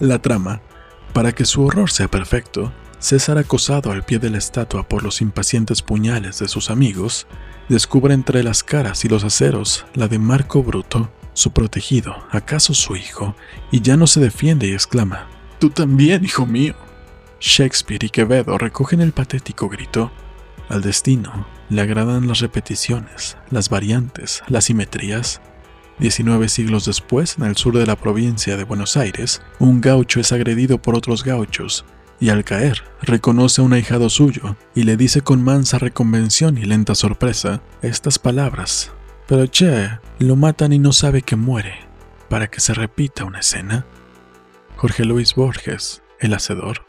La trama. Para que su horror sea perfecto, César acosado al pie de la estatua por los impacientes puñales de sus amigos, descubre entre las caras y los aceros la de Marco Bruto, su protegido, acaso su hijo, y ya no se defiende y exclama, Tú también, hijo mío. Shakespeare y Quevedo recogen el patético grito. Al destino le agradan las repeticiones, las variantes, las simetrías. Diecinueve siglos después, en el sur de la provincia de Buenos Aires, un gaucho es agredido por otros gauchos y al caer reconoce a un ahijado suyo y le dice con mansa reconvención y lenta sorpresa estas palabras. Pero che, lo matan y no sabe que muere, para que se repita una escena. Jorge Luis Borges, El Hacedor.